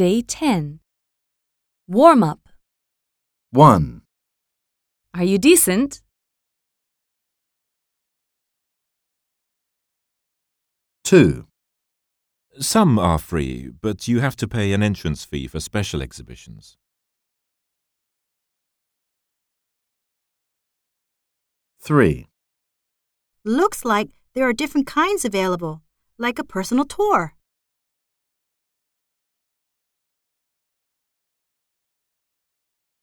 Day 10. Warm up. 1, Are you decent? 2, Some are free, but you have to pay an entrance fee for special exhibitions. 3, Looks like there are different kinds available, like a personal tour.